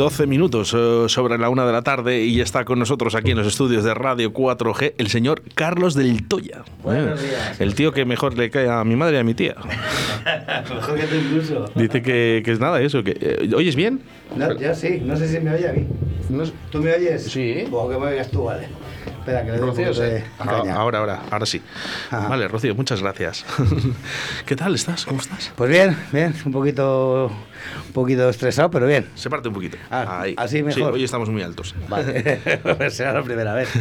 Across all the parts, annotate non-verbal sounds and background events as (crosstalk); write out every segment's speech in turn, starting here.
12 minutos eh, sobre la una de la tarde y está con nosotros aquí en los estudios de Radio 4G el señor Carlos del Toya. Buenos Eh, días. El tío que mejor le cae a mi madre y a mi tía. (laughs) Mejor que tú incluso. Dice que, que es nada eso. Que, eh, ¿Oyes bien? No, yo sí, no sé si me oye a mí. ¿Tú me oyes? Sí. O que me oigas tú, vale. Espera, que le Rocío, de Ah, ahora, ahora, ahora sí. Ajá. Vale, Rocío, muchas gracias. (laughs) ¿Qué tal estás? ¿Cómo estás? Pues bien, bien, un poquito, un poquito estresado, pero bien. Se parte un poquito. Ah, Ahí. así Sí, mejor. hoy estamos muy altos. Vale, (laughs) (laughs) será la primera vez. (laughs)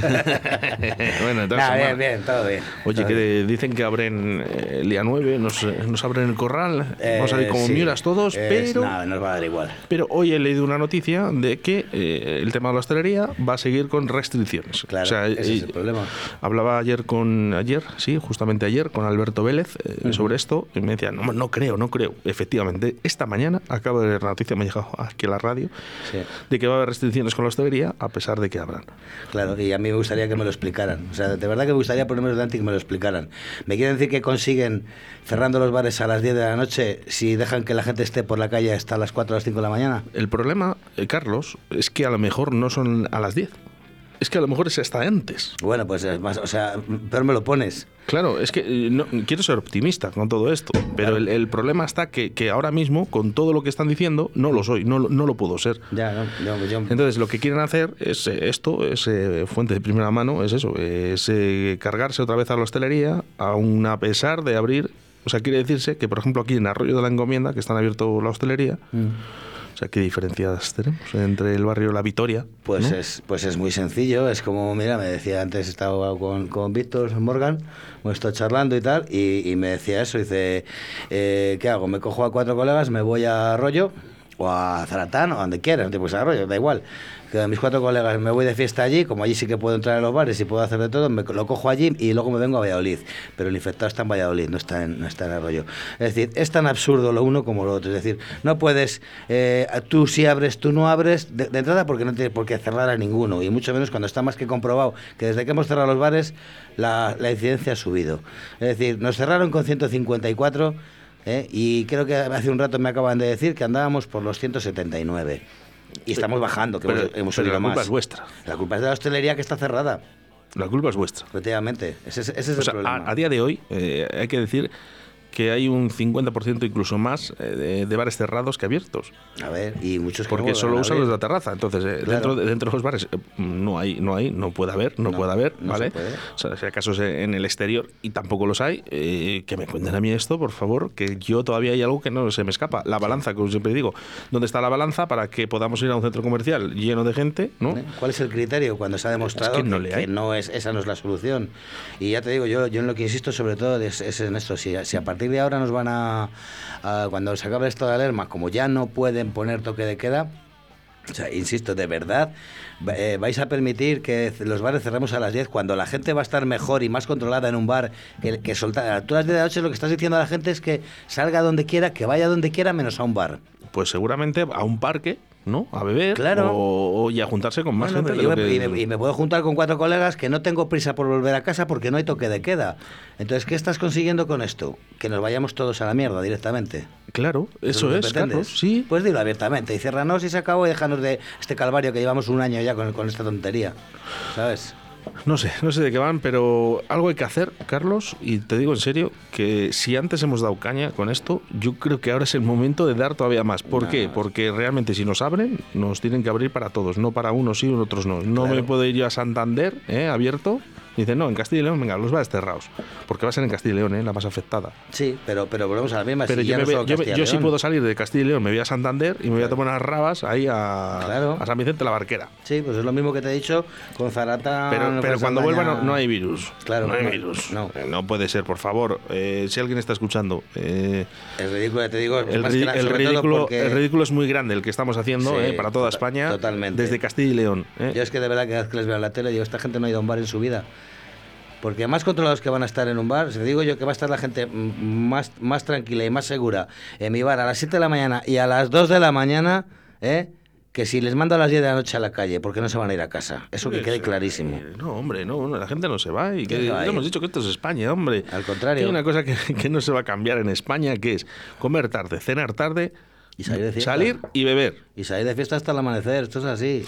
Bueno, entonces, Nah, bien, bien, todo bien. Oye, todo que bien. dicen que abren eh, el día 9, nos, eh, nos abren el corral, vamos a Eh, ir como sí, miuras todos, pero, Nada, nos va a dar igual. pero hoy he leído una noticia de que eh, el tema de la hostelería va a seguir con restricciones. Claro, O sea, ese es eh, el problema. Hablaba ayer con, ayer, sí, justamente ayer, con Alberto Vélez eh, sobre esto y me decía, no, no creo, no creo. Efectivamente, esta mañana acabo de leer la noticia, me ha llegado aquí a la radio, Sí. de que va a haber restricciones con la hostelería a pesar de que abran. Claro, y a mí me gustaría que me lo explicaran. O sea, de verdad que me gustaría ponerme delante y que me lo explicaran. ¿Me quieren decir que consiguen cerrando los bares a las 10 de la noche si dejan que la gente esté por la calle hasta las 4 o las 5 de la mañana? El problema, eh, Carlos, es que a lo mejor no son a las 10. Es que a lo mejor es hasta antes. Bueno, pues es más, o sea, pero me lo pones. Claro, es que eh, no, quiero ser optimista con todo esto, pero el, el problema está que, que ahora mismo, con todo lo que están diciendo, no lo soy, no, lo- no lo puedo ser. Ya, no, yo, yo- Entonces, lo que quieren hacer es eh, esto, es eh, fuente de primera mano, es eso, es eh, cargarse otra vez a la hostelería, aun a pesar de abrir. O sea, quiere decirse que, por ejemplo, aquí en Arroyo de la Encomienda, que están abierto la hostelería, Mm. O sea, ¿qué diferencias tenemos entre el barrio La Vitoria? Pues, ¿no? es, pues es muy sencillo, es como, mira, me decía antes, estaba con, con Víctor Morgan, hemos estado charlando y tal, y, y me decía eso, dice, eh, ¿qué hago? Me cojo a cuatro colegas, me voy a Arroyo, o a Zaratán, o a donde quieras, pues a Arroyo, da igual. Que mis cuatro colegas me voy de fiesta allí, como allí sí que puedo entrar a los bares y puedo hacer de todo, me lo cojo allí y luego me vengo a Valladolid. Pero el infectado está en Valladolid, no está en, no está en Arroyo. Es decir, es tan absurdo lo uno como lo otro. Es decir, no puedes, eh, tú sí abres, tú no abres, de, de entrada porque no tienes por qué cerrar a ninguno, y mucho menos cuando está más que comprobado que desde que hemos cerrado los bares, la, la incidencia ha subido. Es decir, nos cerraron con 154. ¿eh? Y creo que hace un rato me acaban de decir que andábamos por los 179. Y estamos bajando, que Pero- hemos, hemos pero subido la culpa más. es vuestra. La culpa es de la hostelería que está cerrada, La culpa es vuestra. efectivamente. Ese, es- ese es O el sea, problema. a, a día de hoy eh, hay que decir que hay un 50% incluso más eh, de, de bares cerrados que abiertos. A ver, y muchos que Porque no solo usan los de la terraza. Entonces, eh, Claro. dentro, de, dentro de los bares eh, no hay, no hay, no puede haber, no, No, puede haber, no ¿vale? puede. O sea, si acaso es en el exterior y tampoco los hay, eh, que me cuenten a mí esto, por favor, que yo todavía hay algo que no se me escapa. La balanza, como siempre digo. ¿Dónde está la balanza para que podamos ir a un centro comercial lleno de gente, ¿no? ¿Cuál es el criterio cuando se ha demostrado Es que no le hay. no es, esa no es la solución? Y ya te digo, yo, yo en lo que insisto sobre todo es, es en esto. Si, si a partir de ahora nos van a, a- Cuando se acabe esto de alerma, como ya no pueden poner toque de queda, o sea, insisto, de verdad, eh, vais a permitir que los bares cerremos a las 10 cuando la gente va a estar mejor y más controlada en un bar que, que soltar. A las 10 de la noche lo que estás diciendo a la gente es que salga donde quiera, que vaya donde quiera, menos a un bar. Pues seguramente a un parque, ¿no? A beber Claro. o, o- y a juntarse con más Bueno, gente. yo me- que- y, me, y me puedo juntar con cuatro colegas que no tengo prisa por volver a casa porque no hay toque de queda. Entonces, ¿qué estás consiguiendo con esto? Que nos vayamos todos a la mierda directamente. Claro, eso es. Carlos, sí. Pues dilo abiertamente. Y cerranos y se acabó y déjanos de este calvario que llevamos un año ya con, con esta tontería. ¿Sabes? No sé, no sé de qué van, pero algo hay que hacer, Carlos, y te digo en serio que si antes hemos dado caña con esto, yo creo que ahora es el momento de dar todavía más. ¿Por qué? Porque realmente si nos abren, nos tienen que abrir para todos, no para unos sí y otros no. No Claro. me puedo ir yo a Santander, ¿eh? abierto, y dicen, no, en Castilla y León, venga, los va desterrados. Porque va a ser en Castilla y León, ¿eh? la más afectada. Sí, pero, pero volvemos a la misma. Pero si yo, no solo yo, yo sí puedo salir de Castilla y León, me voy a Santander y me voy a tomar unas rabas ahí a, Claro. a San Vicente la Barquera. Sí, pues es lo mismo que te he dicho con Zarata. Pero, no pero puedes cuando vuelva no, no hay virus. Claro, no hay no, virus. no. Eh, No puede ser, por favor. Eh, si alguien está escuchando, eh, El ridículo, te digo, el, más ri- que nada, el sobre todo ridículo, porque- el ridículo es muy grande el que estamos haciendo Sí, para toda España. totalmente. Desde Castilla y León. Yo es que de verdad que cada vez que les veo en la tele digo, esta gente no ha ido a un bar en su vida. Porque más controlados que van a estar en un bar, si te digo yo que va a estar la gente más, más tranquila y más segura en mi bar a las 7 de la mañana y a las 2 de la mañana, ¿eh? que si les mando a las 10 de la noche a la calle, porque no se van a ir a casa. Eso que quede clarísimo. Eh, No, hombre, no, la gente no se va. Y que, ¿Quién se hemos dicho que esto es España, hombre. Al contrario. Hay una cosa que, que no se va a cambiar en España, que es comer tarde, cenar tarde, Y salir de fiesta. salir y beber. Y salir de fiesta hasta el amanecer, esto es así.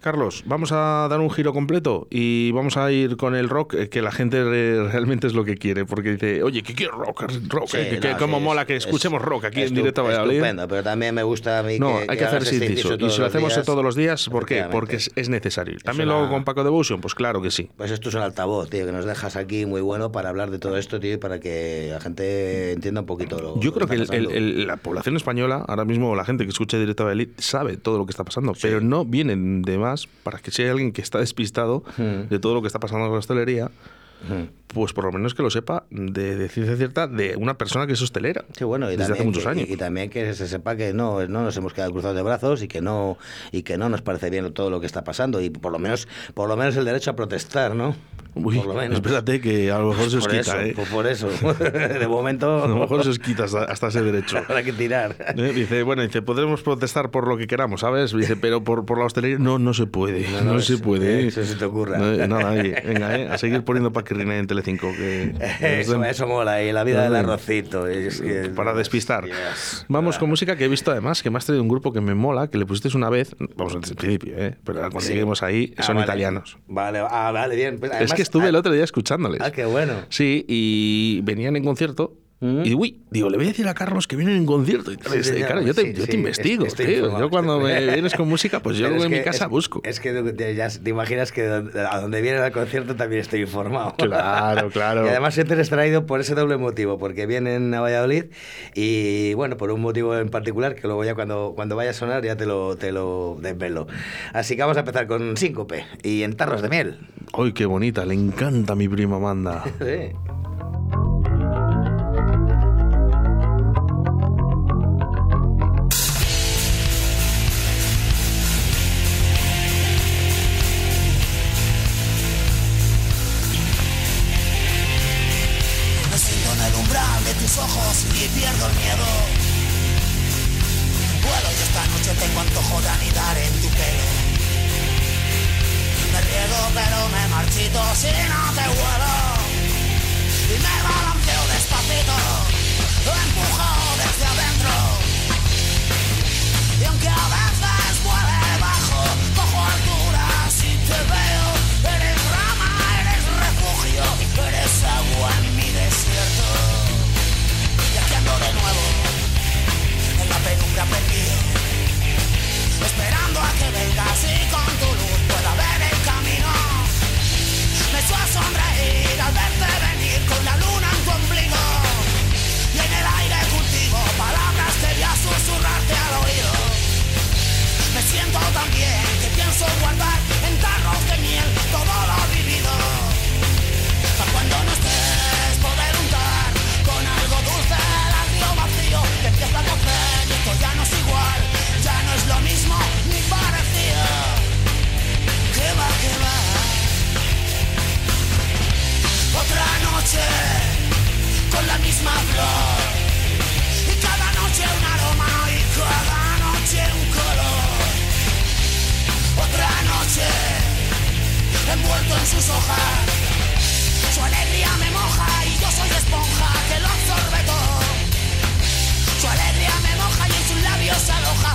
Carlos, vamos a dar un giro completo y vamos a ir con el rock, eh, que la gente re- realmente es lo que quiere, porque dice, oye, ¿qué quiero rock? rock Sí, eh, que, que no, cómo sí, mola que escuchemos es rock aquí en directo a Valladolid. Estupendo, pero también me gusta a mí No, que, hay que hacer hagas ese inciso. Y si lo hacemos días, todos los días, ¿por qué? Porque es, es necesario. También una- lo hago con Paco Devotion, pues claro que sí. Pues esto es un altavoz, tío, que nos dejas aquí muy bueno para hablar de todo esto, tío, y para que la gente entienda un poquito lo Yo creo que está el- el- la población española, ahora mismo la gente que escucha directo a Valladolid, sabe todo lo que está pasando, pero no vienen de más para que si hay alguien que está despistado Hmm. de todo lo que está pasando en la hostelería, Ujú. Pues por lo menos que lo sepa de, de ciencia cierta de una persona que es hostelera. Sí, bueno, y desde también, hace muchos que, años. y, y también que se sepa que no, no nos hemos quedado cruzados de brazos y que no y que no nos parece bien todo lo que está pasando y por lo menos por lo menos el derecho a protestar, ¿no? Uy, por lo menos. espérate que a lo mejor se os por quita, eso, ¿eh? pues por eso. (laughs) de momento A lo mejor se os quita hasta, hasta ese derecho. (laughs) habrá que tirar. ¿Eh? Dice, bueno, dice, podremos protestar por lo que queramos, ¿sabes? Dice, pero por, por la hostelería no, no se puede, no, No, no, se es- puede. eso se te ocurra. Nada, ahí, venga, eh, a seguir poniendo paquirrina en Que (laughs) Eso, mola, y la vida del arrocito. es que- para despistar. Yes. Vamos con música que he visto además, que me has traído un grupo que me mola, que le pusiste una vez, vamos desde el principio, ¿eh? pero cuando Sí. lleguemos ahí Ah, son vale. italianos. Vale, ah, vale, bien. Pues es que estuve el ah, otro día escuchándoles. Ah, qué bueno. Sí, y venían en concierto. Mm. Y uy, digo, le voy a decir a Carlos que vienen en concierto. Y tal. Sí, claro, yo te, sí, yo te investigo, estoy tío. informado, Yo cuando me (laughs) vienes con música, pues yo es en mi que- casa es- busco. Es que te- ya te imaginas que a donde viene el concierto también estoy informado. Claro, claro. (laughs) Y además siempre les traído por ese doble motivo, porque vienen a Valladolid y bueno, por un motivo en particular que luego ya cuando, cuando vaya a sonar ya te lo, te lo desvelo. Así que vamos a empezar con síncope y en tarros de miel. Ay, qué bonita, le encanta a mi prima Amanda. (laughs) Sí. Miedo. Vuelo y esta noche tengo antojo de anidar en tu pelo. Me riego pero me marchito si no te vuelo. Y me balanceo guardar en tarros de miel todo lo vivido. Para cuando no estés poder untar con algo dulce el agrio vacío que empieza a cocer y esto ya no es igual, ya no es lo mismo ni parecido. Que va, que va. Otra noche con la misma flor en sus hojas. Su alegría me moja y yo soy esponja que lo absorbe todo. Su alegría me moja y en sus labios aloja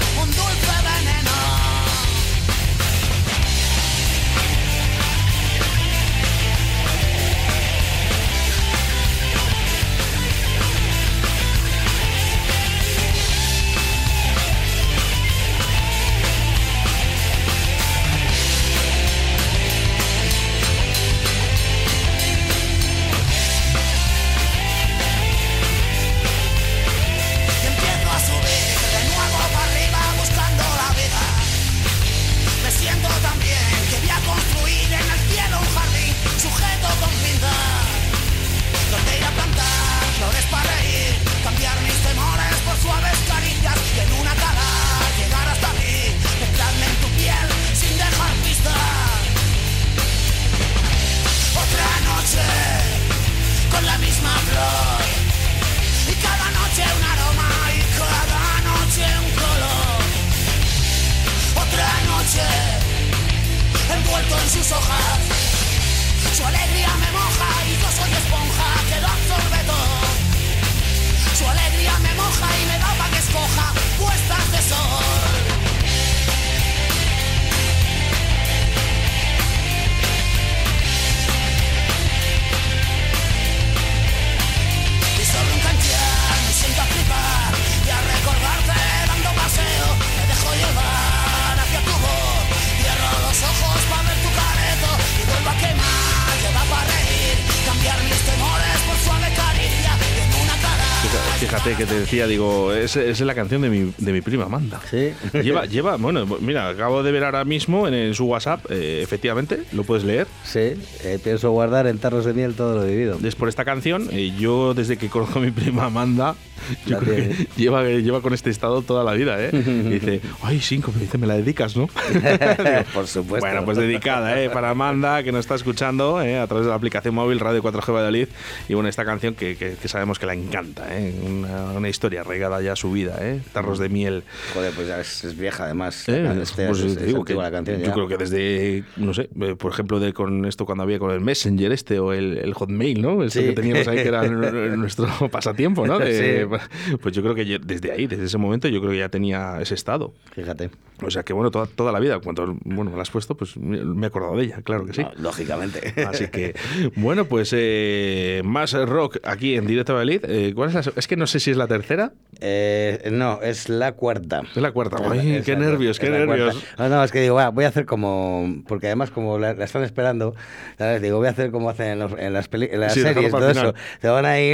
Fíjate que te decía, digo, es, es la canción de mi, de mi prima Amanda. Sí. Lleva, lleva, bueno, mira, acabo de ver ahora mismo en, en su WhatsApp, eh, efectivamente, lo puedes leer. Sí, eh, pienso guardar en tarros de miel todo lo vivido. Es por esta canción, eh, yo desde que conozco a mi prima Amanda, (laughs) yo creo que lleva, lleva con este estado toda la vida, ¿eh? Y dice, (laughs) ay, sí, como dice, me la dedicas, ¿no? (laughs) Por supuesto. Bueno, pues dedicada, ¿eh? Para Amanda, que nos está escuchando ¿eh? a través de la aplicación móvil Radio 4G Valladolid. Y bueno, esta canción que, que- que sabemos que la encanta, ¿eh? Una, una historia regada ya a su vida, ¿eh? Tarros de miel. Joder, pues ya es, es vieja además. Eh, pues yo creo que desde, no sé, eh, por ejemplo, de con esto cuando había con el Messenger este o el, el Hotmail, ¿no? Eso Sí. que teníamos ahí que era nuestro pasatiempo, ¿no? De- Sí. (laughs) Pues yo creo que desde ahí, desde ese momento, yo creo que ya tenía ese estado. Fíjate. O sea que bueno, toda, toda la vida, cuando bueno, me la has puesto, pues me he acordado de ella, claro que sí. No, lógicamente. (laughs) Así que, bueno, pues eh, más rock aquí en Directo Valladolid. Eh, ¿cuál es, la, se- es que no sé si es la tercera, Eh, no, es la cuarta. es la cuarta. Ay, es qué la nervios, qué nervios. No, no, es que digo, va, voy a hacer como. Porque además, como la, la están esperando, ¿sabes? Digo, voy a hacer como hacen en, los- en las, peli- en las Sí, (laughs) dejarlo series, todo eso. Te van ahí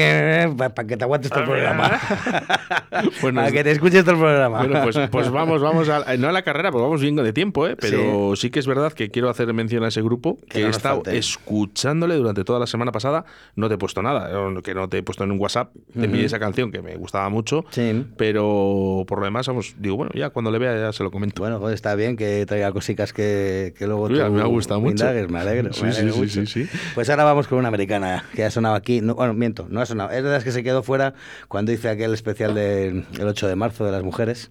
para que te aguantes todo el Ah, mira. programa. (laughs) Bueno, es- que te escuches todo el programa. Bueno, pues, pues vamos, vamos a, no a la carrera, porque vamos bien de tiempo, ¿eh? pero sí. que es verdad que quiero hacer mención a ese grupo Que que, no he estado escuchándole durante toda la semana pasada. No te he puesto nada, eh, que no te he puesto en un WhatsApp. Te envié esa canción que me gustaba mucho, Sí. pero por lo demás, vamos, digo, bueno, ya cuando le vea ya se lo comento. Bueno, está bien que traiga cositas que, que luego Mira, tú me ha gustado mucho. indagues, me alegro, Sí, me sí, alegro sí, mucho. sí, sí. Pues ahora vamos con una americana que ha sonado aquí. No, bueno, miento, no ha sonado. Es las que se quedó fuera cuando hice aquel especial del 8 de marzo de las mujeres.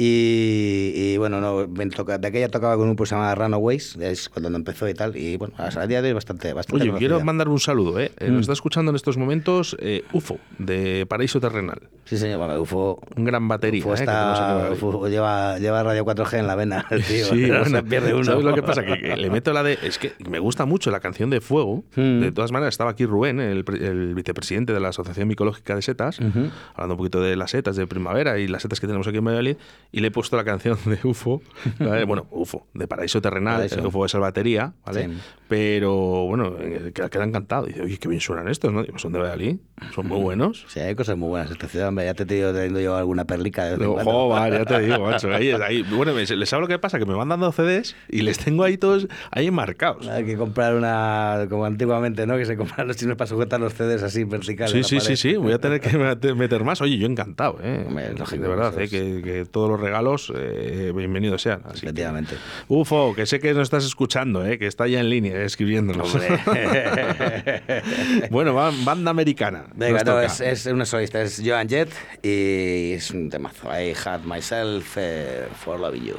Y, y, bueno, no, me toca, de aquella tocaba con un se llamaba Runaways, es cuando empezó y tal. Y bueno, el día de hoy es bastante, bastante Oye, quiero mandar un saludo, ¿eh? Eh, Mm. Nos está escuchando en estos momentos eh, UFO, de Paraíso Terrenal. Sí, señor, bueno, UFO. Un gran batería. UFO ¿eh? está- UFO lleva, lleva Radio 4G en la vena, (laughs) tío. Sí, (laughs) no bueno, se pierde uno. ¿Sabes lo que pasa? Que, que le meto la de. Es que me gusta mucho la canción de Fuego. Mm. De todas maneras, estaba aquí Rubén, el, el vicepresidente de la Asociación Micológica de Setas, hablando un poquito de las setas de primavera y las setas que tenemos aquí en Valladolid, y le he puesto la canción de UFO, ¿vale? (laughs) bueno, UFO, de Paraíso Terrenal, Paraíso. el UFO es el batería, ¿vale? Sí. Pero bueno, eh, que- queda encantado. Dice, oye, qué bien suenan estos, ¿no? Digo, son de Valladolid, son muy buenos. Sí, hay cosas muy buenas en esta ciudad, hombre. Ya te he ido trayendo yo alguna perlica de cuando. joder, ya te digo, (laughs) macho. Ahí, ahí. Bueno, les sabe lo que pasa, que me van dando CDs y les tengo ahí todos ahí marcados. Hay que comprar una, como antiguamente, ¿no? Que se compraban los chinos para sujetar los CDs así verticales. Sí, la sí, sí, sí, voy a tener que (laughs) meter- más. Oye, yo encantado, ¿eh? Hombre, lógico, de verdad, ¿eh? que, que todos los regalos, eh, bienvenidos sean. Así que- Efectivamente. Ufo, que sé que nos estás escuchando, ¿eh? que está ya en línea escribiéndonos. Hombre. (laughs) bueno, banda americana. Venga, no, es, es una solista, es Joan Jett y es un temazo. I had myself eh, for loving you.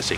Sí.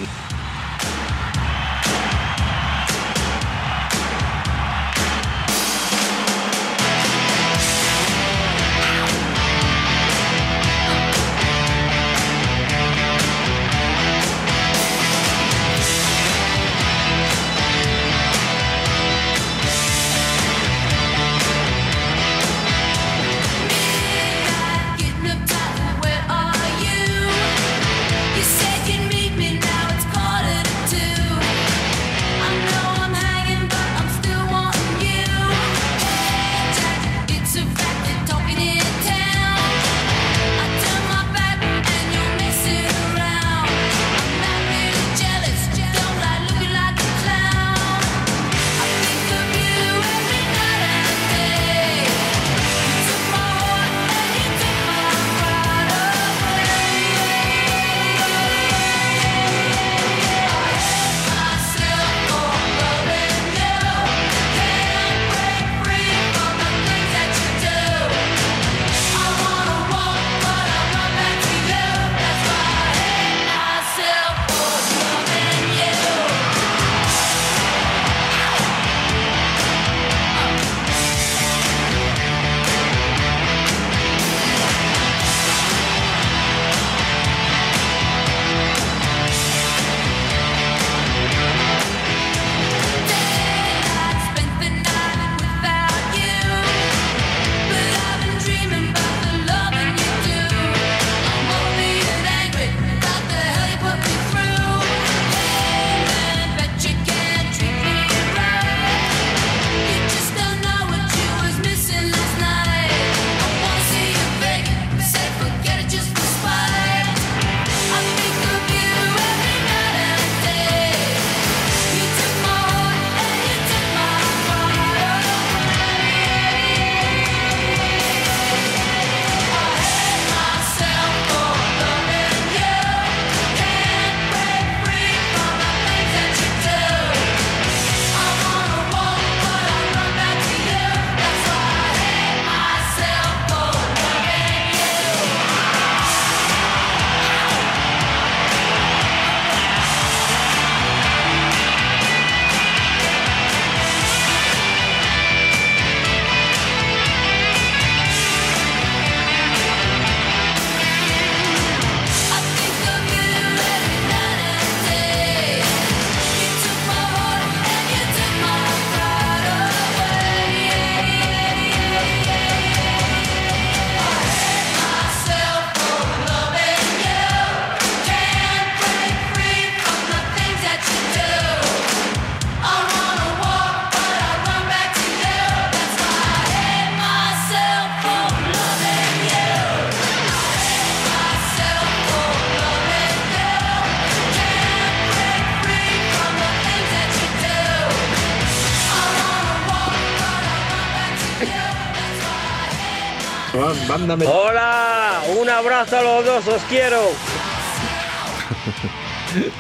Hola, un abrazo a los dos, os quiero.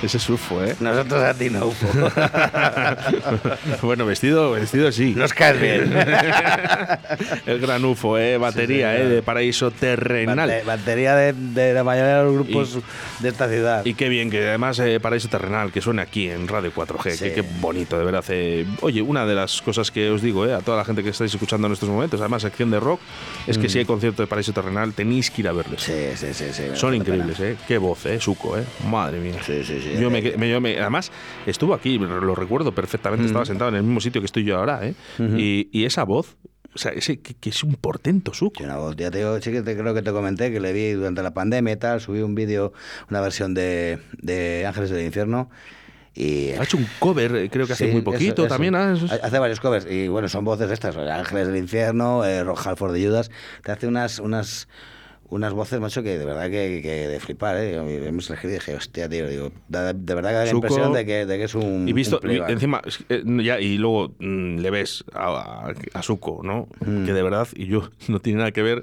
Ese es UFO, ¿eh? Nosotros a ti no, UFO. (laughs) bueno, vestido, vestido sí. Nos caes bien. (laughs) El gran UFO, ¿eh? Batería, Sí, ¿eh? De paraíso terrenal. Bate- batería de, de la mayoría de los grupos de esta ciudad. Y qué bien que además eh, Paraíso Terrenal, que suene aquí en Radio 4G, Sí. que qué bonito, de verdad. eh. Oye, una de las cosas que os digo eh, a toda la gente que estáis escuchando en estos momentos, además sección de rock, es que si hay concierto de Paraíso Terrenal tenéis que ir a verles. Sí, sí, sí. sí Son increíbles, ¿eh? Qué voz, ¿eh? Suco, ¿eh? Madre mía. Sí, sí, sí. Yo me, me- yo me- además, estuvo aquí, lo recuerdo perfectamente, estaba sentado en el mismo sitio que estoy yo ahora, ¿eh? y, y esa voz, o sea, ese, que, que es un portento, Suco. Una voz, ya te digo, sí que te, creo que te comenté que le vi durante la pandemia y tal, subí un vídeo, una versión de, de Ángeles del Infierno y... Ha hecho un cover, eh, creo que hace muy poquito eso. también. eso es- Hace varios covers y bueno, son voces estas, Ángeles del Infierno, eh, Rock Halford de Judas, te hace unas unas unas voces, macho, que de verdad que, que de flipar, ¿eh? Hemos elegido y dije, hostia, tío, digo, de verdad que da la Suco. impresión de que, de que es un Y visto, un encima, eh, ya, y luego mm, le ves a, a, a Suco, ¿no? Mm. Que de verdad, y yo, (laughs) no tiene nada que ver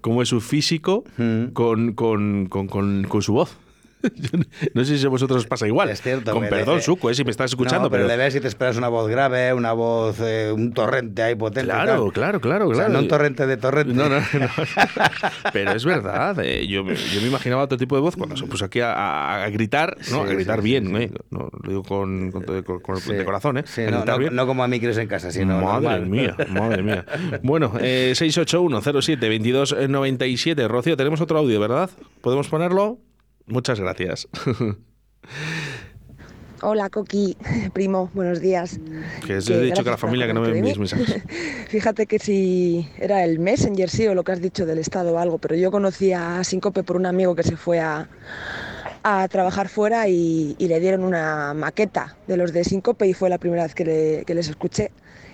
cómo es su físico Mm. con, con, con, con, con su voz. (laughs) No- no sé si a vosotros os pasa igual. Es cierto. Con perdón, Suco, eh, si me estás escuchando, No, pero, pero. le ves y te esperas una voz grave, una voz, eh, un torrente ahí potente. Claro, tal. claro, claro, O sea, claro. no un torrente de torrente. No, no, no. (laughs) Pero es verdad. eh, yo, me, yo me imaginaba otro tipo de voz cuando se puso aquí a, a- a gritar, ¿no? Sí, a gritar sí, bien, sí. ¿eh? No, lo digo con, con, con- con- Sí. de corazón, ¿eh? No, como a mí eres en casa, sino madre normal. mía, madre mía. (laughs) Bueno, eh, 681-07-2297. Rocío, tenemos otro audio, ¿verdad? ¿Podemos ponerlo? Muchas gracias. (laughs) Hola, Coqui, (laughs) primo, buenos días. que Que he dicho que a la familia que no me mis mensajes. (laughs) Fíjate que si era el Messenger, sí, o lo que has dicho del Estado o algo, pero yo conocí a Síncope por un amigo que se fue a, a trabajar fuera y, y le dieron una maqueta de los de Síncope y fue la primera vez que, le- que les escuché.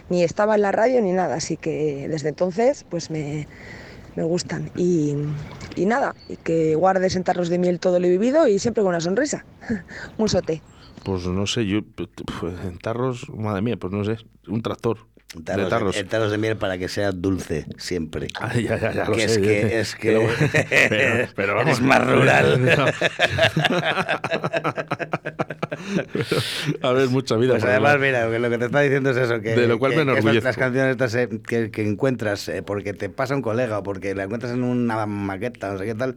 Ni estaba en la radio ni nada, así que desde entonces pues me, me gustan. Y, y nada, y que guardes en tarros de miel todo lo vivido y siempre con una sonrisa. (laughs) un sote. Pues no sé, yo. pues, En tarros, madre mía, pues no sé. Un tractor. Tarros de tarros. de, tarros de miel para que sea dulce siempre. Ah, ya, ya, ya lo que sé. es que, es que, Pero- (laughs) pero- pero vamos. eres más rural. (laughs) A ver, mucha vida. Pues además, mira, lo que te está diciendo es eso, que, De lo cual que- me enorgullezco. las canciones estas eh, que, que encuentras eh, porque te pasa un colega o porque la encuentras en una maqueta, no sé qué tal,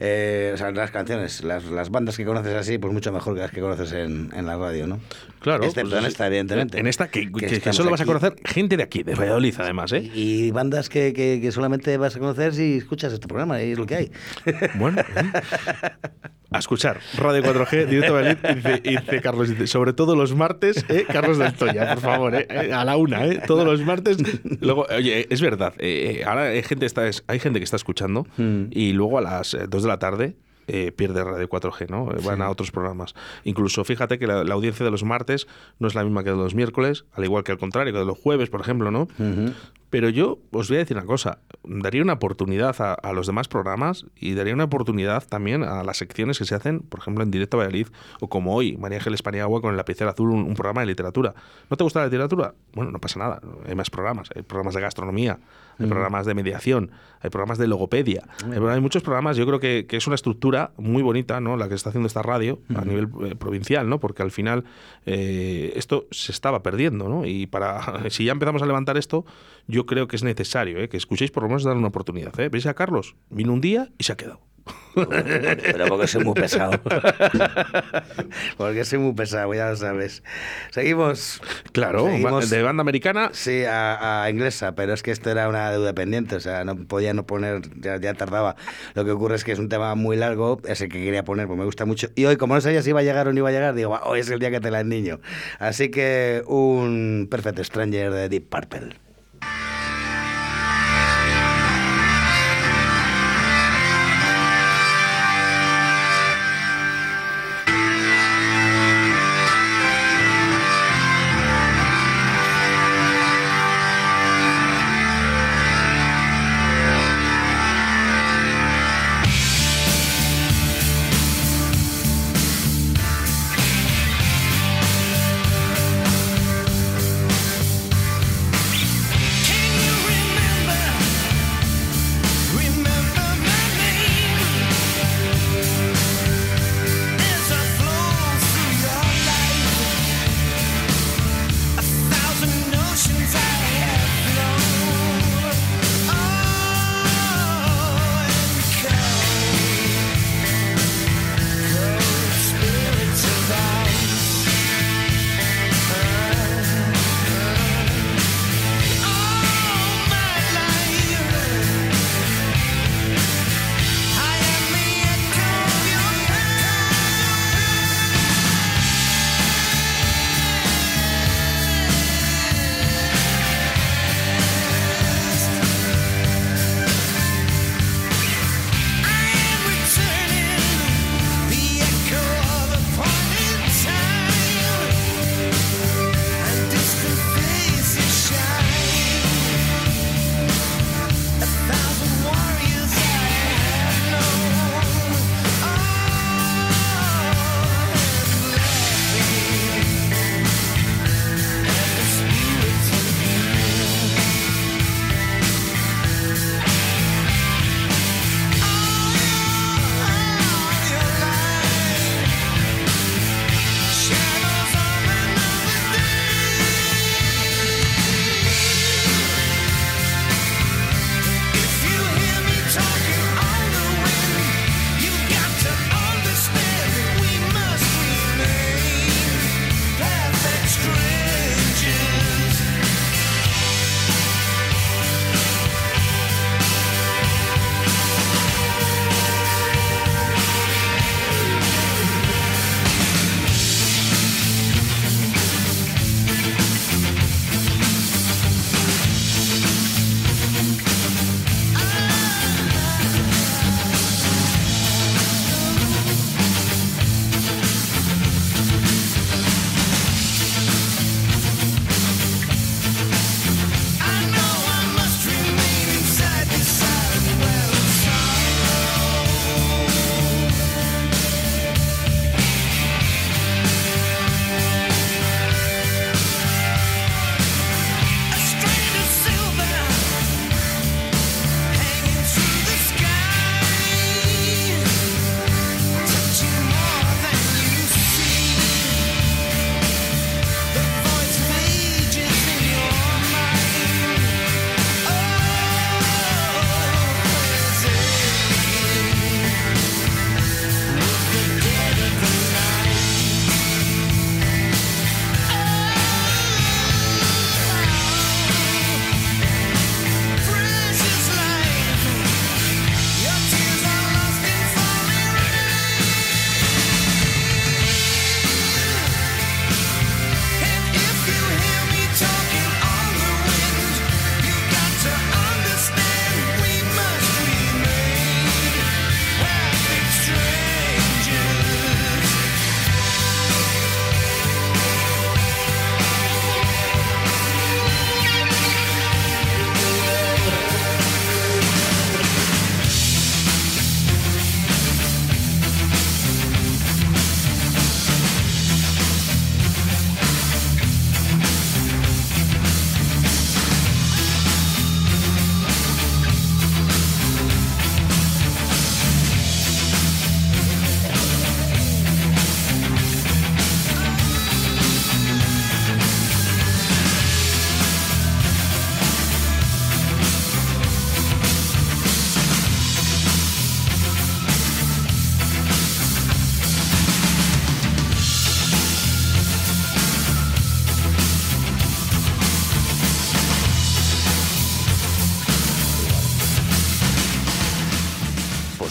eh, o sea, las canciones, las, las bandas que conoces así, pues mucho mejor que las que conoces en, en la radio, ¿no? Claro. Excepto pues en sí. esta, evidentemente. En esta que, solo vas a conocer gente de aquí, de Valladolid, además, ¿eh? Y bandas que, solamente vas a conocer si escuchas este programa, y es lo que hay. Bueno. (laughs) a escuchar Radio 4G, directo a Valladolid, dice, dice Carlos, dice, sobre todo los martes, ¿eh? Carlos del Toya, por favor, ¿eh? Eh, a la una, ¿eh? todos los martes. Luego, oye, es verdad, eh, eh, ahora hay gente, está, hay gente que está escuchando Mm. y luego a las eh, 2 de la tarde eh, pierde Radio 4G, ¿no? Eh, Van a otros programas. Incluso fíjate que la, la audiencia de los martes no es la misma que de los miércoles, al igual que al contrario, que de los jueves, por ejemplo, ¿no? Pero yo os voy a decir una cosa, daría una oportunidad a, a los demás programas y daría una oportunidad también a las secciones que se hacen, por ejemplo, en directo a Valladolid, o como hoy, María Ángeles Paniagua con el lapicero azul, un, un programa de literatura. ¿No te gusta la literatura? Bueno, no pasa nada, hay más programas, hay programas de gastronomía, hay programas de mediación, hay programas de logopedia, hay, hay muchos programas, yo creo que, que es una estructura muy bonita, ¿no? La que está haciendo esta radio a nivel eh, provincial, ¿no? Porque al final eh, esto se estaba perdiendo, ¿no? Y para (laughs) si ya empezamos a levantar esto, yo creo que es necesario ¿eh? que escuchéis por lo menos dar una oportunidad. ¿eh? ¿Veis a Carlos? Vino un día y se ha quedado. Pero porque soy muy pesado. (laughs) porque soy muy pesado, ya lo sabes. Seguimos. Claro, Seguimos. de banda americana. Sí, a, a inglesa, pero es que esto era una deuda pendiente, o sea, no podía no poner, ya, ya tardaba. Lo que ocurre es que es un tema muy largo, es el que quería poner, pues me gusta mucho. Y hoy, como no sabía si iba a llegar o no iba a llegar, digo, "Va, hoy es el día que te la niño. Así que un Perfect Stranger de Deep Purple.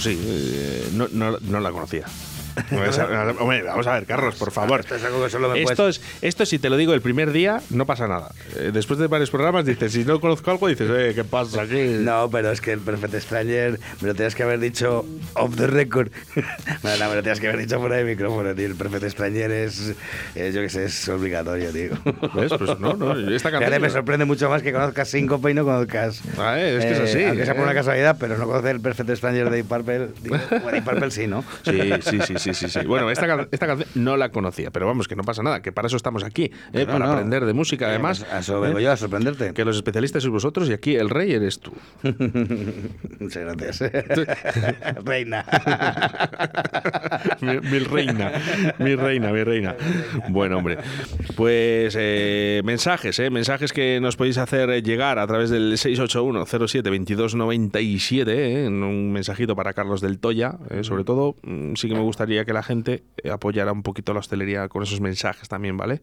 Sí, eh, no, no, no la conocía. (laughs) Pues, Hombre, vamos a ver, Carlos, por favor. Esto es algo que solo me Esto, puedes- es, esto si te lo digo el primer día, no pasa nada. Eh, Después de varios programas dices, si no conozco algo, dices, eh, ¿qué pasa aquí? No, pero es que el Perfect Stranger me lo tenías que haber dicho off the record. (laughs) no, no, me lo tenías que haber dicho fuera de micrófono, tío. El Perfect Stranger es, es, yo qué sé, es obligatorio, tío. ¿Ves? Pues no, no, esta Fíjate, canción... me sorprende mucho más que conozcas Síncope y no conozcas. Ah, eh, es que es así, Aunque sea por eh. una casualidad, pero no conocer el Perfect Stranger de Deep Purple. Digo, bueno, Deep Purple sí, ¿no? Sí, sí, sí, sí, sí, sí. Bueno, esta, can- esta canción no la conocía, pero vamos, que no pasa nada, que para eso estamos aquí, ¿eh? No, para no. aprender de música, además. A eso vengo ¿eh? yo, a sorprenderte. Que los especialistas sois vosotros y aquí el rey eres tú. (laughs) Muchas gracias. (laughs) Reina. mi, mi reina, mi reina, mi reina. Bueno, hombre, pues eh, mensajes, eh, mensajes que nos podéis hacer llegar a través del 681-07-2297, eh, en un mensajito para Carlos del Toya. eh, sobre todo, mm, sí que me gustaría que la gente eh, apoyara un poquito la hostelería con esos mensajes también, ¿vale?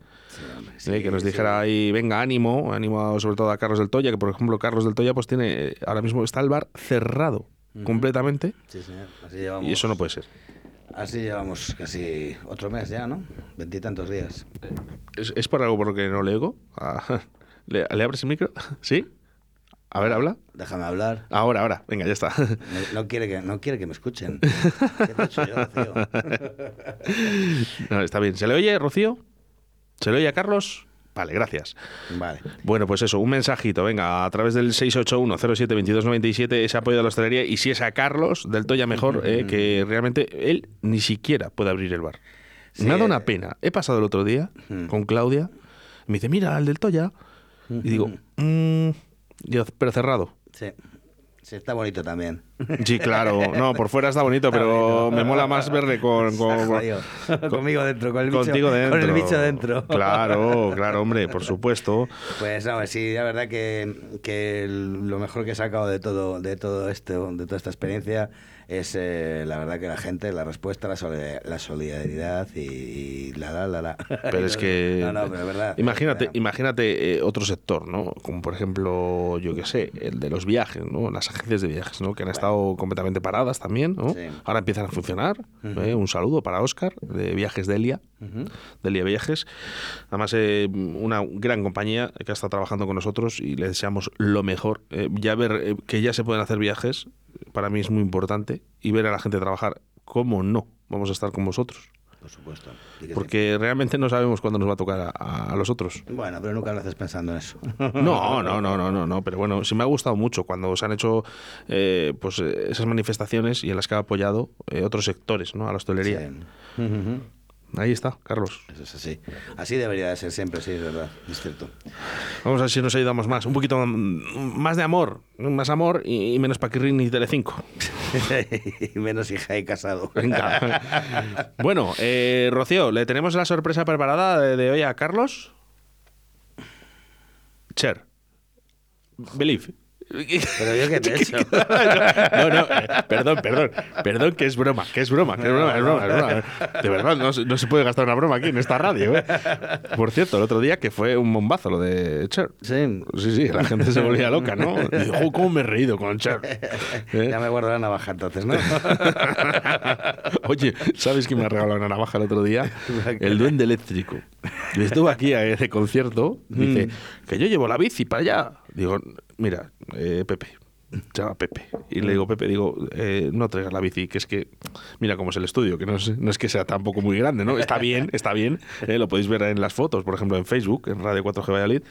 Eh, que nos dijera ahí, venga, ánimo, ánimo sobre todo a Carlos del Toya, que por ejemplo Carlos del Toya pues tiene, eh, ahora mismo está el bar cerrado completamente Sí, señor. Así llevamos. y eso no puede ser. Así llevamos casi otro mes ya, ¿no? Veintitantos días. ¿Es, es por algo por lo que no le oigo? Ah, (laughs) ¿Le, le abres el micro? (laughs) ¿Sí? A ver, habla. Déjame hablar. Ahora, ahora. Venga, ya está. No, no quiere que, no quiere que me escuchen. (laughs) ¿Qué te he hecho yo, Rocío? No, está bien. ¿Se le oye, Rocío? ¿Se le oye a Carlos? Vale, gracias. Vale. Bueno, pues eso, un mensajito, venga, a través del 681-07-2297, ese apoyo de la hostelería, y si es a Carlos del Toya mejor, eh, que realmente él ni siquiera puede abrir el bar. Sí, me ha dado una pena. He pasado el otro día Mm. con Claudia, y me dice, mira, el del Toya, y digo, mm, yo, pero cerrado. Sí. Sí, está bonito también. Sí, claro. No, por fuera está bonito, pero me mola más verle (laughs) con. Conmigo dentro, con el bicho, contigo dentro. Con el bicho dentro. Claro, claro, hombre, por supuesto. Pues no, sí, la verdad que, que lo mejor que he sacado de todo, de todo esto, de toda esta experiencia es eh, la verdad que la gente, la respuesta, la, soli- la solidaridad y, y la la la la. Pero es que. (laughs) No, no, pero es verdad. Imagínate, Es verdad. imagínate eh, otro sector, ¿no? Como por ejemplo, yo qué sé, el de los viajes, ¿no? Las agencias de viajes, ¿no? Que han estado completamente paradas también, ¿no? Sí. Ahora empiezan a funcionar. ¿eh? Un saludo para Oscar de Viajes Delia, Ujú. Delia Viajes. Además, eh, una gran compañía que estado trabajando con nosotros y le deseamos lo mejor. Eh, ya ver eh, que ya se pueden hacer viajes, para mí es muy importante. Y ver a la gente trabajar, ¿cómo no? Vamos a estar con vosotros. Por supuesto. Porque realmente no sabemos cuándo nos va a tocar a, a- los otros. Bueno, pero nunca lo haces pensando en eso. (laughs) No, no, no, no, no, no. Pero bueno, sí me ha gustado mucho cuando se han hecho eh, pues eh, esas manifestaciones y en las que ha apoyado eh, otros sectores, ¿no? A la hostelería. Sí. Ujú. Ahí está, Carlos. Eso es así. Así debería de ser siempre, sí, es verdad. Es cierto. Vamos a ver si nos ayudamos más. Un poquito más de amor. Más amor y, menos Paquirrin y Telecinco. (laughs) y menos hija y casado. Venga. bueno, eh, Rocío, ¿le tenemos la sorpresa preparada de, de hoy a Carlos? Cher. Believe. Pero (laughs) yo qué te he hecho. (laughs) No, no, eh, perdón, perdón, perdón, que es broma, que es broma, que es broma, es broma, es broma. De verdad, no, se- no se puede gastar una broma aquí en esta radio. ¿eh? Por cierto, el otro día que fue un bombazo lo de Cher. Sí. Sí, sí, la gente se volvía loca, ¿no? Y dijo, "Jo, ¿cómo me he reído con Cher? (laughs) ¿Eh? Ya me guardo la navaja entonces, ¿no? Oye, ¿sabes quién me ha regalado una navaja el otro día? El duende eléctrico. Yo estuve aquí a ese concierto, dice, que yo llevo la bici para allá. Digo, mira, eh, Pepe, se llama Pepe. Y le digo, Pepe, digo, eh, no traigas la bici, que es que, mira cómo es el estudio, que no es, no es que sea tampoco muy grande, ¿no? Está bien, está bien, eh, lo podéis ver en las fotos, por ejemplo, en Facebook, en Radio 4G Valladolid,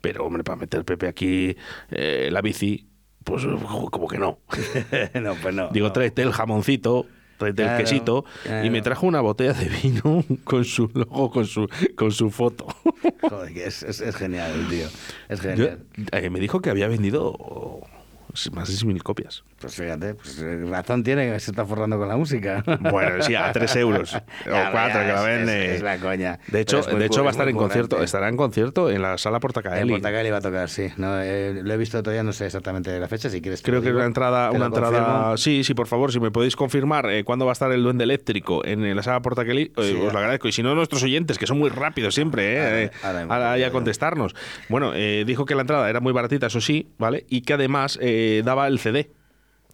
pero, hombre, para meter Pepe aquí eh, la bici, pues como que no. (laughs) no, pues no. Digo, no. tráete el jamoncito, tráete el Claro, quesito. claro. Y me trajo una botella de vino (laughs) con su logo, con su, con su foto. (laughs) Joder, que es, es, es genial el tío. Es Yo- genial. eh, me dijo que había vendido más de 6.000 copias. Pues fíjate, pues eh, razón tiene que se está forrando con la música. (laughs) Bueno, sí, a 3 euros. (laughs) o Ya, 4 ya, que la es- vende. Es, es la coña. De hecho, es de hecho va a es estar en concierto, estará en concierto en la sala En Portacaeli. Portacaeli va a tocar, sí. No, eh, lo he visto todavía, no sé exactamente la fecha, si quieres. Creo que digo. una entrada, una entrada. confirmo. Sí, sí, por favor, si me podéis confirmar eh, cuándo va a estar el duende eléctrico en la sala Portaqueli, eh, Sí, os lo agradezco. Y si no, nuestros oyentes, que son muy rápidos siempre, eh, Ahora- ahora digo. contestarnos. Bueno, eh, dijo que la entrada era muy baratita, eso sí, ¿vale? Y que además daba el CD.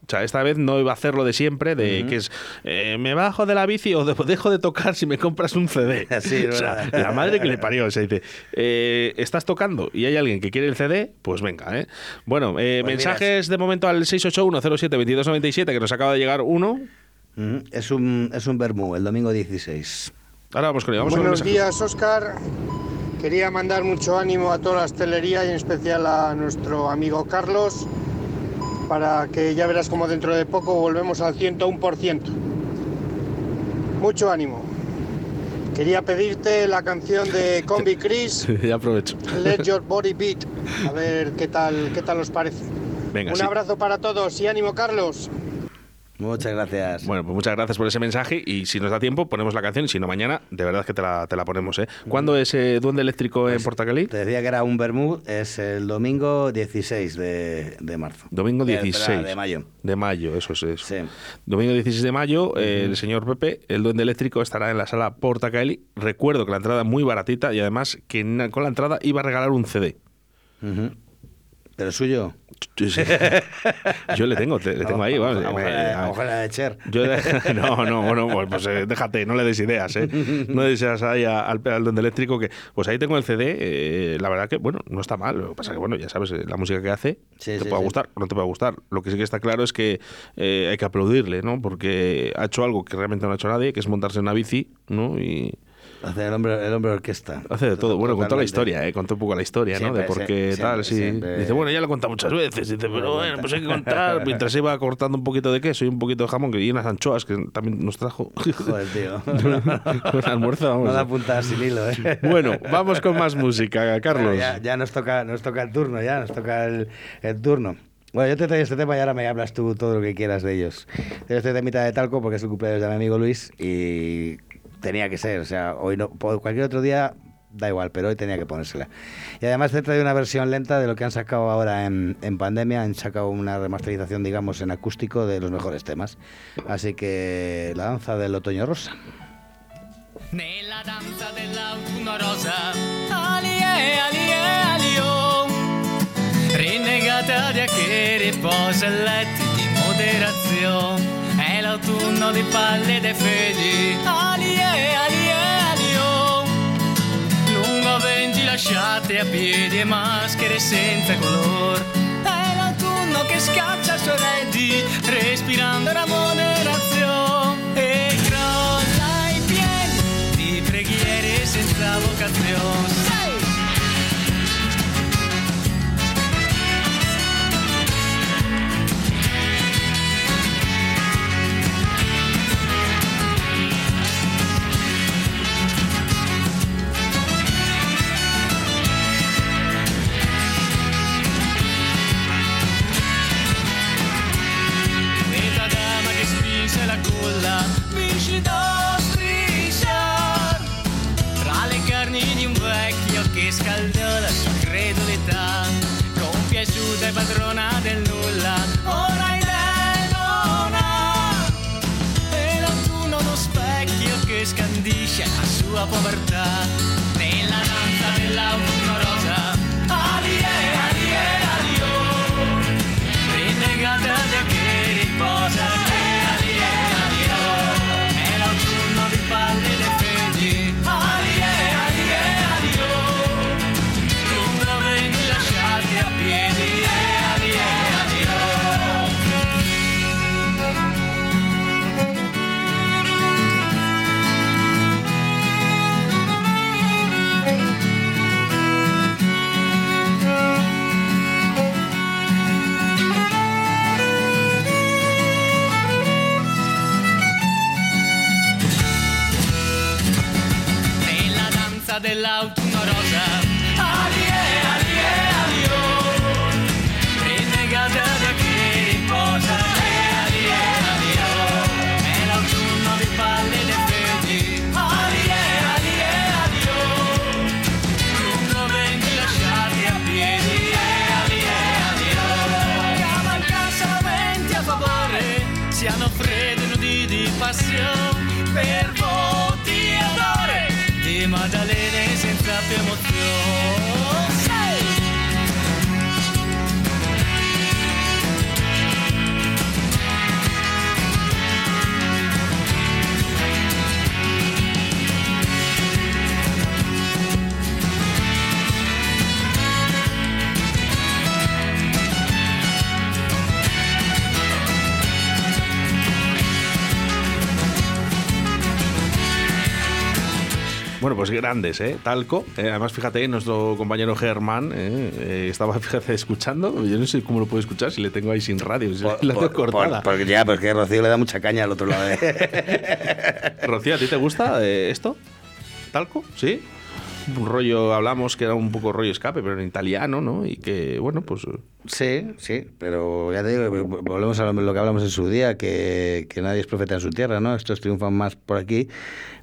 O sea, esta vez no iba a hacer lo de siempre, de que es eh, me bajo de la bici o de- (laughs) dejo de tocar si me compras un CD. (laughs) Sí, o sea, la madre que le parió. O sea, dice, eh, estás tocando y hay alguien que quiere el CD, pues venga, ¿eh? Bueno, eh, Pues mensajes de momento al 681-07-2297, que nos acaba de llegar uno. Ujú. Es un, es un vermú, el domingo 16. Ahora vamos con ello. Vamos con el Buenos días, Oscar. Quería mandar mucho ánimo a toda la hostelería y en especial a nuestro amigo Carlos para que ya verás como dentro de poco volvemos al 101%. Mucho ánimo. Quería pedirte la canción de Combi (laughs) Chris, ya aprovecho. Let Your (laughs) Body Beat. A ver qué tal, qué tal os parece. Venga, Un sí. abrazo para todos y ánimo, Carlos. Muchas gracias. Bueno, pues muchas gracias por ese mensaje y si nos da tiempo ponemos la canción y si no mañana, de verdad que te la, te la ponemos. ¿eh? ¿Cuándo es eh, Duende Eléctrico en Portacalí? Te decía que era un vermú, es el domingo 16 de, de marzo. Domingo Eh, espera, 16. de mayo. De mayo, eso es eso. Sí. Domingo 16 de mayo, eh, el señor Pepe, el Duende Eléctrico, estará en la sala Portacaeli. Recuerdo que la entrada muy baratita y además que con la entrada iba a regalar un CD. Ujú. ¿Pero suyo? (laughs) Yo le tengo, te- le tengo ahí. vamos, Ojalá, eh, ojalá de Cher. Yo (laughs) no, no, bueno, pues, pues, eh, déjate, no le des ideas, ¿eh? No le des ideas ahí al, al Duende Eléctrico que, pues ahí tengo el CD, eh, la verdad que, bueno, no está mal, lo que pasa que, bueno, ya sabes, eh, la música que hace, Sí, te sí, puede sí. gustar o no te puede gustar. Lo que sí que está claro es que eh, hay que aplaudirle, ¿no? Porque ha hecho algo que realmente no ha hecho nadie, que es montarse en una bici, ¿no? Y Hace el hombre, el hombre orquesta. hace de todo. Bueno, contó la historia, ¿eh? Contó un poco la historia, ¿no? De por qué tal, sí. siempre. Dice, bueno, ya lo he contado muchas veces. Dice, pero bueno, pues hay que contar. (laughs) Mientras iba cortando un poquito de queso y un poquito de jamón que- y unas anchoas que también nos trajo. Joder, tío. (laughs) Almuerzo, vamos. No sin hilo, ¿eh? (laughs) Bueno, vamos con más música, Carlos. Bueno, ya, ya nos toca nos toca el turno, ya nos toca el, el turno. Bueno, yo te traigo este tema y ahora me hablas tú todo lo que quieras de ellos. Yo este temita de talco porque es el cumpleaños de mi amigo Luis y tenía que ser, o sea, hoy no, cualquier otro día da igual, pero hoy tenía que ponérsela. Y además te traigo una versión lenta de lo que han sacado ahora en, en pandemia, han sacado una remasterización, digamos, en acústico de los mejores temas. Así que la danza del otoño rosa. Nella danza dell'autunno rosa, alie, alie, alio, rinnegata di che riposa letti di moderazione. È l'autunno di palle e fedi, alie, alie, alio, lungo venti lasciate a piedi e maschere senza color. È l'autunno che scaccia sorrenti, respirando la moderazione. E crolla i piedi di preghiere senza vocazione. E padrona del nulla, ora è nonna E l'autunno uno specchio che scandisce la sua povertà. Nella danza dell'autunno Bueno, pues grandes, ¿eh? Talco. Eh, además, fíjate, nuestro compañero Germán eh, eh, estaba, (laughs) fíjate, escuchando. Yo no sé cómo lo puedo escuchar si le tengo ahí sin radio, si la tengo Por- cortada. por- porque ya, porque Rocío le da mucha caña al otro lado. ¿eh? (laughs) (laughs) Rocío, ¿a ti te gusta eh, esto? ¿Talco? ¿Sí? Un rollo, hablamos que era un poco rollo escape, pero en italiano, ¿no? Y que, bueno, pues... Sí, sí, pero ya te digo, volvemos a lo que hablamos en su día, que, que nadie es profeta en su tierra, ¿no? Estos triunfan más por aquí,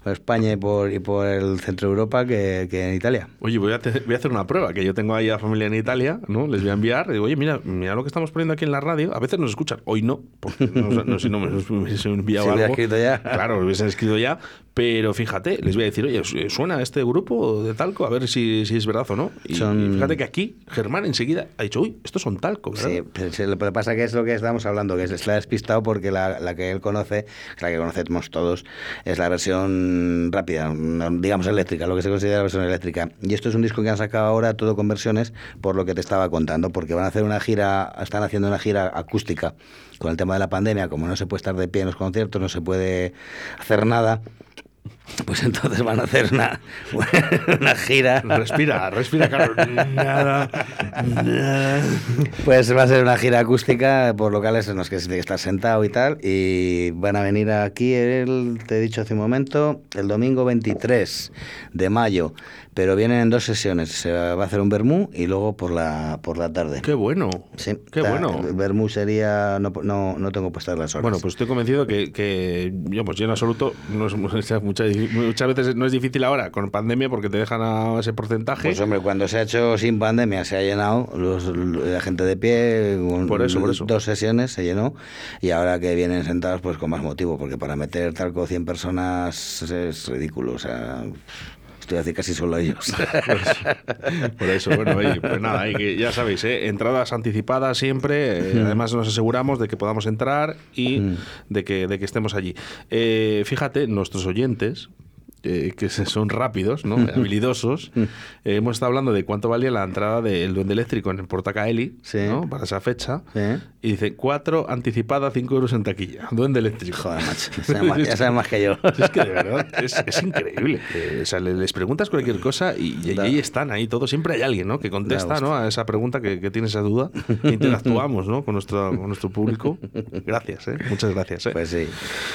por España y por, y por el centro de Europa que, que en Italia. Oye, voy a, te- voy a hacer una prueba, que yo tengo ahí a familia en Italia, ¿no? Les voy a enviar, y digo, oye, mira, mira lo que estamos poniendo aquí en la radio. A veces nos escuchan, hoy no, porque no, no sé si no me hubiesen enviado (laughs) Si algo. escrito ya. Claro, lo hubiesen escrito ya, pero fíjate, les voy a decir, oye, ¿suena este grupo de talco? A ver si, si es verdad o no. Y, Son- y fíjate que aquí, Germán enseguida ha dicho, uy, estos son talco, ¿verdad? Sí, pero que pasa que es lo que estamos hablando, que ha despistado porque la, la que él conoce, la que conocemos todos, es la versión rápida, digamos eléctrica, lo que se considera la versión eléctrica. Y esto es un disco que han sacado ahora todo con versiones, por lo que te estaba contando, porque van a hacer una gira, están haciendo una gira acústica con el tema de la pandemia, como no se puede estar de pie en los conciertos, no se puede hacer nada. Pues entonces van a hacer una, (laughs) una gira. Respira, respira, Carlos. Nada, nada. Pues va a ser una gira acústica por locales en los que se tiene que estar sentado y tal. Y van a venir aquí, el, te he dicho hace un momento, el domingo 23 de mayo. Pero vienen en dos sesiones. Se va a hacer un vermú y luego por la, por la tarde. Qué bueno. Sí, Qué está- bueno. El vermú sería. No, no, no tengo puestas las horas. Bueno, pues estoy convencido que, que yo, pues yo en absoluto, no es, (laughs) muchas, muchas veces no es difícil ahora con pandemia porque te dejan a ese porcentaje. Pues hombre, cuando se ha hecho sin pandemia se ha llenado, los, la gente de pie, Por eso, por eso. dos sesiones se llenó y ahora que vienen sentados pues con más motivo, porque para meter talco 100 personas es ridículo, o sea, estoy decir casi solo ellos. Por eso, bueno, oye, pues nada, que, ya sabéis, ¿eh? entradas anticipadas siempre, eh, además nos aseguramos de que podamos entrar y de, que, de que estemos allí. Eh, fíjate, nuestros oyentes, eh, que son rápidos, ¿no? (laughs) habilidosos, eh, hemos estado hablando de cuánto valía la entrada del Duende Eléctrico en el Portacaeli, Sí. ¿no? para esa fecha, Sí. y dice, cuatro anticipada, cinco euros en taquilla, Duende Eléctrico. Joder, macho, ya saben más, ya (laughs) saben más que yo. Es que de verdad es, es increíble. Eh, o sea, le- les preguntas cualquier cosa y, y ahí están, ahí todos. Siempre hay alguien ¿no? que contesta. ¿no? a esa pregunta que, que tiene esa duda. (laughs) E interactuamos ¿no? con, nuestro, con nuestro público. Gracias, ¿eh? muchas gracias. ¿eh? Pues sí.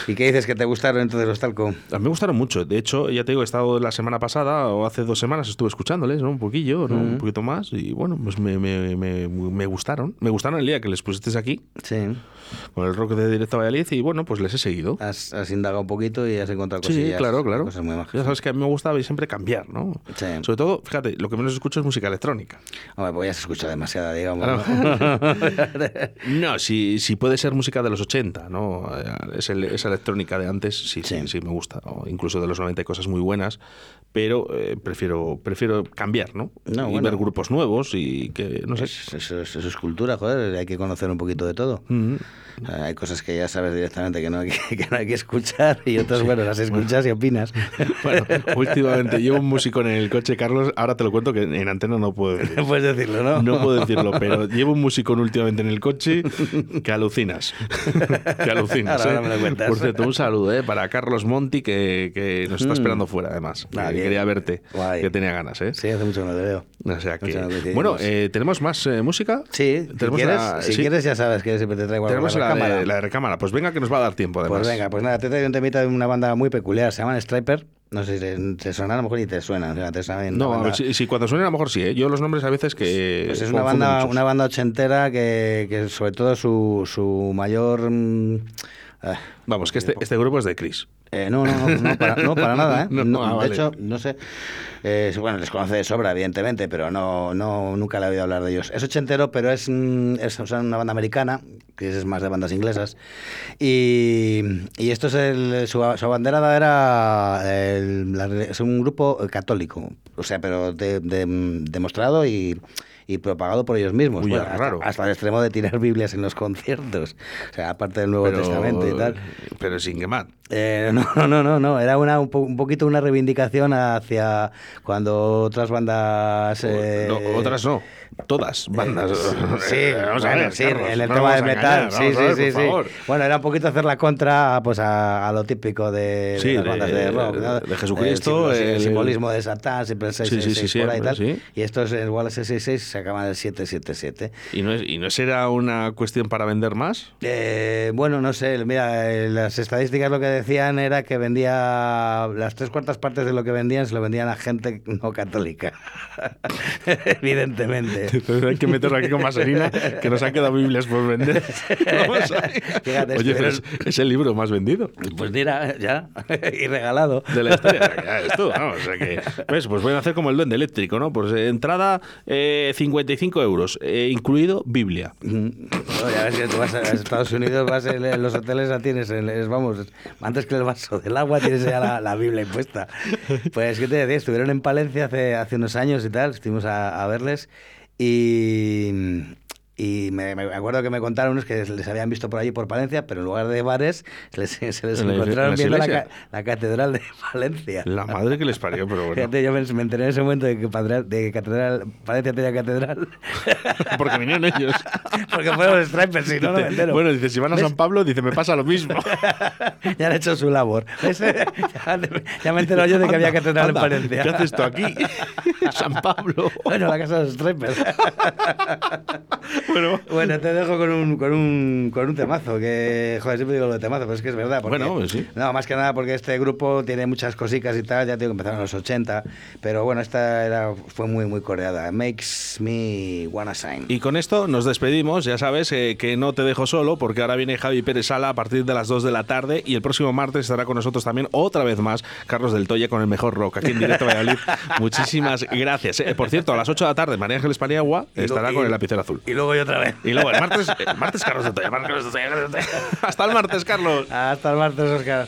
¿Y qué dices que te gustaron entonces los talco? A mí me gustaron mucho. De hecho, ya te digo, he estado la semana pasada o hace dos semanas estuve escuchándoles, ¿no? Un poquillo, ¿no? Un poquito más. Y bueno, pues me, me, me, me gustaron. Me gustaron el día que les pusiste aquí Sí. con el rock de Directo Valladolid y bueno, pues les he seguido. Has, has indagado un poquito y has encontrado Sí, cosillas. claro, claro. Cosas muy. Ya sabes que a mí me gusta siempre cambiar, ¿no? Sí. Sobre todo, fíjate, lo que menos escucho es música electrónica. Hombre, pues ya se escucha demasiada, digamos. Claro. ¿no? (laughs) (laughs) No, si, si puede ser música de los 80, ¿no? Es el- esa electrónica de antes, sí, sí, Sí. sí, me gusta. O incluso de los 90 hay cosas muy buenas, pero eh, prefiero, prefiero cambiar, ¿no? No, y bueno. ver grupos nuevos y que, no sé. Eso, eso es- eso es cultura, joder, hay que conocer un poquito de todo. Mm. O sea, hay cosas que ya sabes directamente que no hay que, (laughs) que no hay que escuchar y otras, bueno, las escuchas y opinas. (laughs) Bueno, últimamente llevo un músico en el coche, Carlos. Ahora te lo cuento que en antena no puedo decir. No (laughs) puedes decirlo, ¿no? No puedo decirlo, pero llevo un musicón últimamente en el coche que alucinas. que alucinas. Ahora ¿eh? no me lo cuentas. Por cierto, un saludo ¿eh? para Carlos Monti, que, que nos está esperando fuera, además. Ah, que bien. quería verte, Guay. que tenía ganas. ¿eh? Sí, hace mucho que no te veo. O sea que, bueno, eh, ¿tenemos más eh, música? Sí, si, quieres, la- si sí. quieres ya sabes que siempre te traigo algo Tenemos la, cámara. de, la de recámara. Pues venga, que nos va a dar tiempo, además. Pues venga, pues nada, te traigo un temita de una banda muy peculiar, se llaman Striper. No sé si te, te suena, a lo mejor ni te suena. fíjate, saben, una No, banda- si, si cuando suene a lo mejor sí. ¿eh? Yo los nombres a veces que. Pues es una banda, muchos. una banda ochentera que, que sobre todo su, su mayor... mm, Vamos, que este, este grupo es de Chris. Eh, no, no, no, no, para, no, para (laughs) nada, ¿eh? No, No, ah, de vale. hecho, no sé. Eh, bueno, les conoce de sobra, evidentemente, pero no, no, nunca le he oído hablar de ellos. Es ochentero, pero es, mm, es o sea, una banda americana, que es más de bandas inglesas. Y, y esto es el, su, su abanderada era el- la- es un grupo católico, o sea, pero de- de- demostrado y, y propagado por ellos mismos. Uy, Bueno, hasta, raro. hasta el extremo de tirar Biblias en los conciertos, o sea, aparte del Nuevo Pero, Testamento y tal. pero sin quemar. Eh, no, (laughs) no, no, no. Era una, un, po- un poquito una reivindicación hacia cuando otras bandas. eh, No, otras no, todas bandas. (laughs) Sí, Vamos a bueno, ver, sí, Carlos, en el no tema del metal, sí, ver, sí, sí, sí. Bueno, era un poquito hacer la contra pues a, a lo típico de, de Sí, las bandas de rock, ¿no? de Jesucristo, el, simbolo- el el- simbolismo de Satán, siempre el Sí, sí, 666 sí, por ahí y tal. sí. Y estos igual el 666 se acaban el 777. ¿Y no, es, ¿Y no será una cuestión para vender más? Eh, bueno, no sé, mira, eh, las estadísticas lo que decían era que vendía las tres cuartas partes de lo que vendían se lo vendían a gente no católica. (laughs) Evidentemente. (laughs) Entonces hay que meterlo aquí con vaselina, que nos han quedado Biblias por vender. (laughs) A- Fíjate, Oye, pero es, es el libro más vendido Pues mira, ya, (laughs) y regalado. de la historia. Ya ves tú, vamos, o sea que, pues, pues pueden hacer como el duende eléctrico, ¿no? Pues eh, entrada eh, 55 euros, eh, incluido Biblia. Mm, no, ya ves que tú vas a, a Estados Unidos, vas en, en los hoteles, la tienes, en- es, vamos, antes que el vaso del agua tienes ya la, la Biblia impuesta. Pues, ¿qué te decía? Estuvieron en Palencia hace, hace unos años y tal, estuvimos a, a verles y... Y me, me acuerdo que me contaron unos que les habían visto por allí por Palencia, pero en lugar de bares se les, (laughs) se les En la- en encontraron las viendo la, la catedral de (laughs) Valencia. La madre que les parió, pero bueno. Fíjate, yo me, me enteré en ese momento de que, de catedral, Valencia tenía catedral. (laughs) Porque vinieron ellos. Porque fueron los stripers, si no, no me entero. Bueno, dice, si van a ¿Ves? San Pablo, dice, me pasa lo mismo. ya han hecho su labor. ¿Ves? ya, ya me entero yo de que había catedral Anda, en Valencia. ¿Qué haces tú aquí? San Pablo. Bueno, la casa de los stripers. Bueno, bueno, te dejo con un, con un, con un temazo, que, joder, siempre digo lo de temazo, pero es que es verdad. Porque, Bueno, pues sí. No, más que nada porque este grupo tiene muchas cositas y tal, ya tengo que empezaron en los 80, pero bueno, esta era, fue muy, muy coreada. Makes me wanna sign. Y con esto nos despedimos. Ya sabes eh, que no te dejo solo porque ahora viene Javi Pérez Sala a partir de las 2 de la tarde y el próximo martes estará con nosotros también otra vez más Carlos del Toya con el mejor rock aquí en directo Valladolid. (laughs) Muchísimas gracias. Eh, por cierto, a las 8 de la tarde María Ángeles Paniagua estará y- con el lapicero azul. Y luego yo otra vez. Y luego el martes, el martes Carlos. Hasta el martes, Carlos. Hasta el martes, Oscar.